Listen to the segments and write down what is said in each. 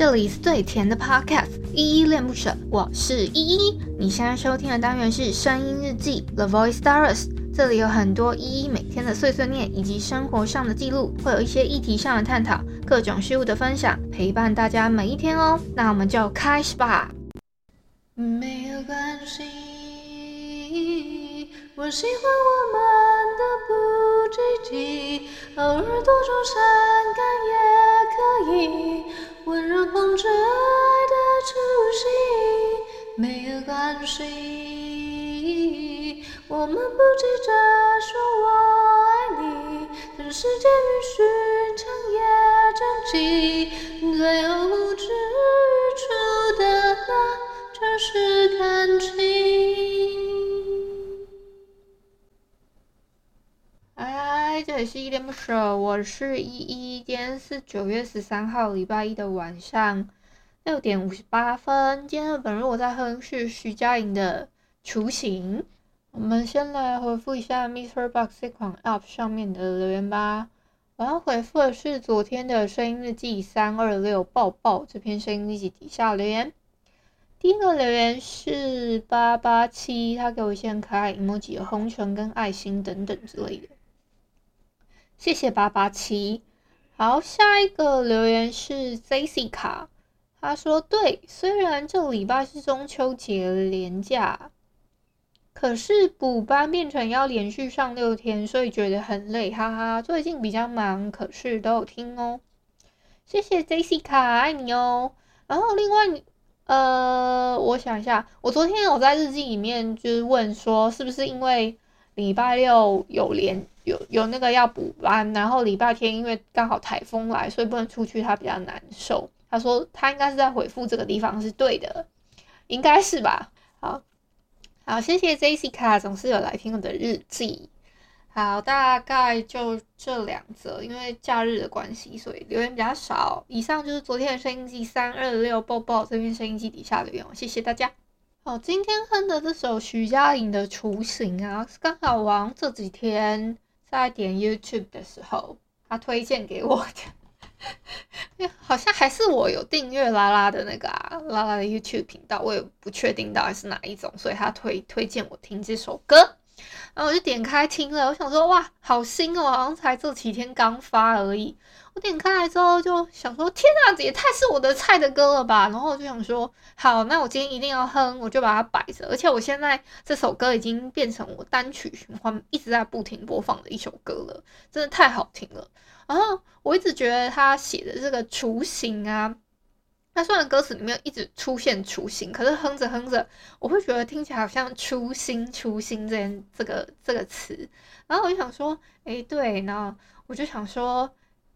这里是最甜的 Podcast，依依恋不舍，我是依依。你现在收听的单元是声音日记 The Voice Diaries，这里有很多依依每天的碎碎念以及生活上的记录，会有一些议题上的探讨，各种事物的分享，陪伴大家每一天哦。那我们就开始吧。没有关系，我喜欢我们的不积极，偶尔多愁善我们不急着说我爱你，等时间允许，长夜静寂，最后呼之欲出的那就是感情。嗨，这里是依恋不舍，我是依依。今天是九月十三号，礼拜一的晚上六点五十八分。今天的本日我在哼是徐佳莹的《雏形》。我们先来回复一下 MixerBox 这款 App 上面的留言吧。我要回复的是昨天的声音日记三二六抱抱这篇声音日记底下留言。第一个留言是八八七，他给我一些很可爱 emoji，的红唇跟爱心等等之类的。谢谢八八七。好，下一个留言是 Jessica，他说：“对，虽然这礼拜是中秋节连假，可是补班变成要连续上六天，所以觉得很累，哈哈。最近比较忙，可是都有听哦。谢谢 Jessica，爱你哦。然后另外，呃，我想一下，我昨天有在日记里面就是问说，是不是因为礼拜六有连？”有有那个要补班，然后礼拜天因为刚好台风来，所以不能出去，他比较难受。他说他应该是在回复这个地方是对的，应该是吧？好，好，谢谢 Jessica，总是有来听我的日记。好，大概就这两则，因为假日的关系，所以留言比较少。以上就是昨天的声音记三二六抱抱这边声音记底下留言，谢谢大家。好，今天哼的这首徐佳莹的《雏形》啊，是刚好王这几天。在点 YouTube 的时候，他推荐给我的，好像还是我有订阅拉拉的那个啊，拉拉的 YouTube 频道，我也不确定到底是哪一种，所以他推推荐我听这首歌，然后我就点开听了，我想说哇，好新哦，好像才这几天刚发而已。我点开来之后就想说，天啊，这也太是我的菜的歌了吧！然后我就想说，好，那我今天一定要哼，我就把它摆着。而且我现在这首歌已经变成我单曲循环一直在不停播放的一首歌了，真的太好听了。然后我一直觉得他写的这个雏形啊，他虽然歌词里面一直出现雏形，可是哼着哼着，我会觉得听起来好像初心初心这件这个这个词。然后我就想说，哎，对，然后我就想说。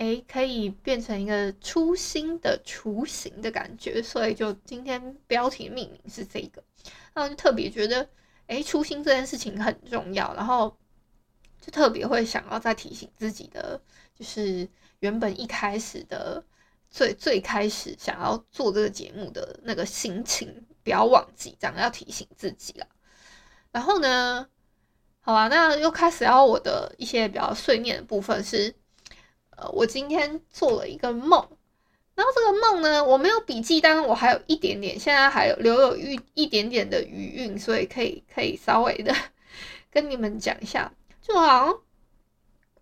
诶，可以变成一个初心的雏形的感觉，所以就今天标题命名是这个，然后就特别觉得，诶，初心这件事情很重要，然后就特别会想要再提醒自己的，就是原本一开始的最最开始想要做这个节目的那个心情，不要忘记，这样要提醒自己了。然后呢，好吧，那又开始要我的一些比较碎念的部分是。呃我今天做了一个梦，然后这个梦呢，我没有笔记，但是我还有一点点，现在还有留有一一点点的余韵，所以可以可以稍微的 跟你们讲一下。就好像，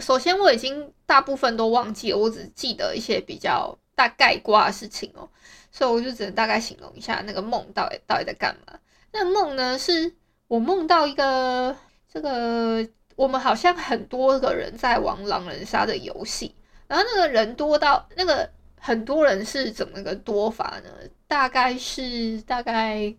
首先我已经大部分都忘记了，我只记得一些比较大概括的事情哦，所以我就只能大概形容一下那个梦到底到底在干嘛。那梦呢，是我梦到一个这个我们好像很多个人在玩狼人杀的游戏。然后那个人多到那个很多人是怎么个多法呢？大概是大概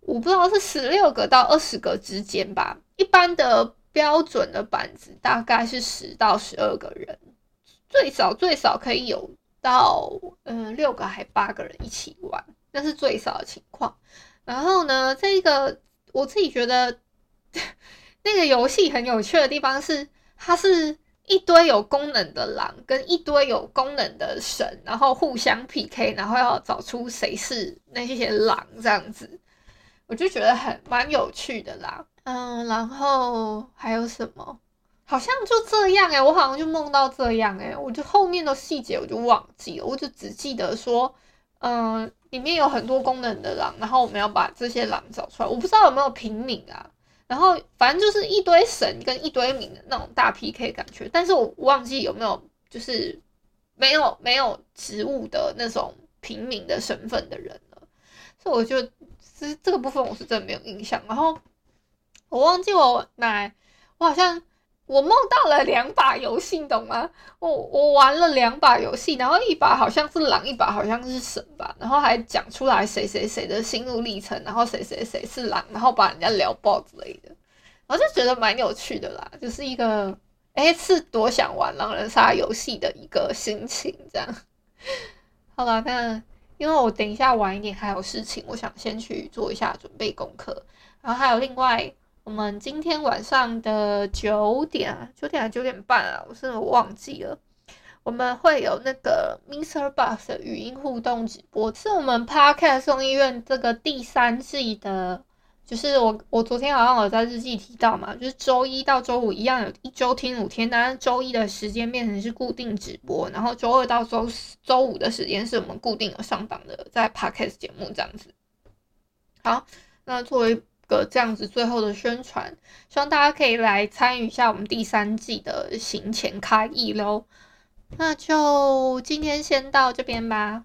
我不知道是十六个到二十个之间吧。一般的标准的板子大概是十到十二个人，最少最少可以有到嗯、六个还八个人一起玩，那是最少的情况。然后呢，这个我自己觉得 那个游戏很有趣的地方是，它是。一堆有功能的狼跟一堆有功能的神，然后互相 PK，然后要找出谁是那些狼这样子，我就觉得很蛮有趣的啦。嗯，然后还有什么？好像就这样诶、欸，我好像就梦到这样诶、欸，我就后面的细节我就忘记了，我就只记得说，嗯、里面有很多功能的狼，然后我们要把这些狼找出来，我不知道有没有平民啊，然后反正就是一堆神跟一堆民的那种大 PK 感觉，但是我忘记有没有就是没有没有植物的那种平民的身份的人了，所以我就其实这个部分我是真的没有印象，然后。我忘记我买，我好像我梦到了两把游戏，懂吗？我我玩了两把游戏，然后一把好像是狼，一把好像是神吧，然后还讲出来谁谁谁的心路历程，然后谁谁谁是狼，然后把人家聊爆之类的，我就觉得蛮有趣的啦，就是一个哎，是多想玩狼人杀游戏的一个心情这样。好了，那因为我等一下晚一点还有事情，我想先去做一下准备功课，然后还有另外。我们今天晚上的九点啊，九点还九点半啊，我真的忘记了。我们会有那个 MixerBox 的语音互动直播，是我们 Podcast 送医院这个第三季的，就是我我昨天好像有在日记提到嘛，就是周一到周五一样，有一周听五天，但是周一的时间变成是固定直播，然后周二到周周五的时间是我们固定有上档的在 Podcast 节目这样子。好，那作为个这样子最后的宣传，希望大家可以来参与一下我们第三季的行前开议喽。那就今天先到这边吧。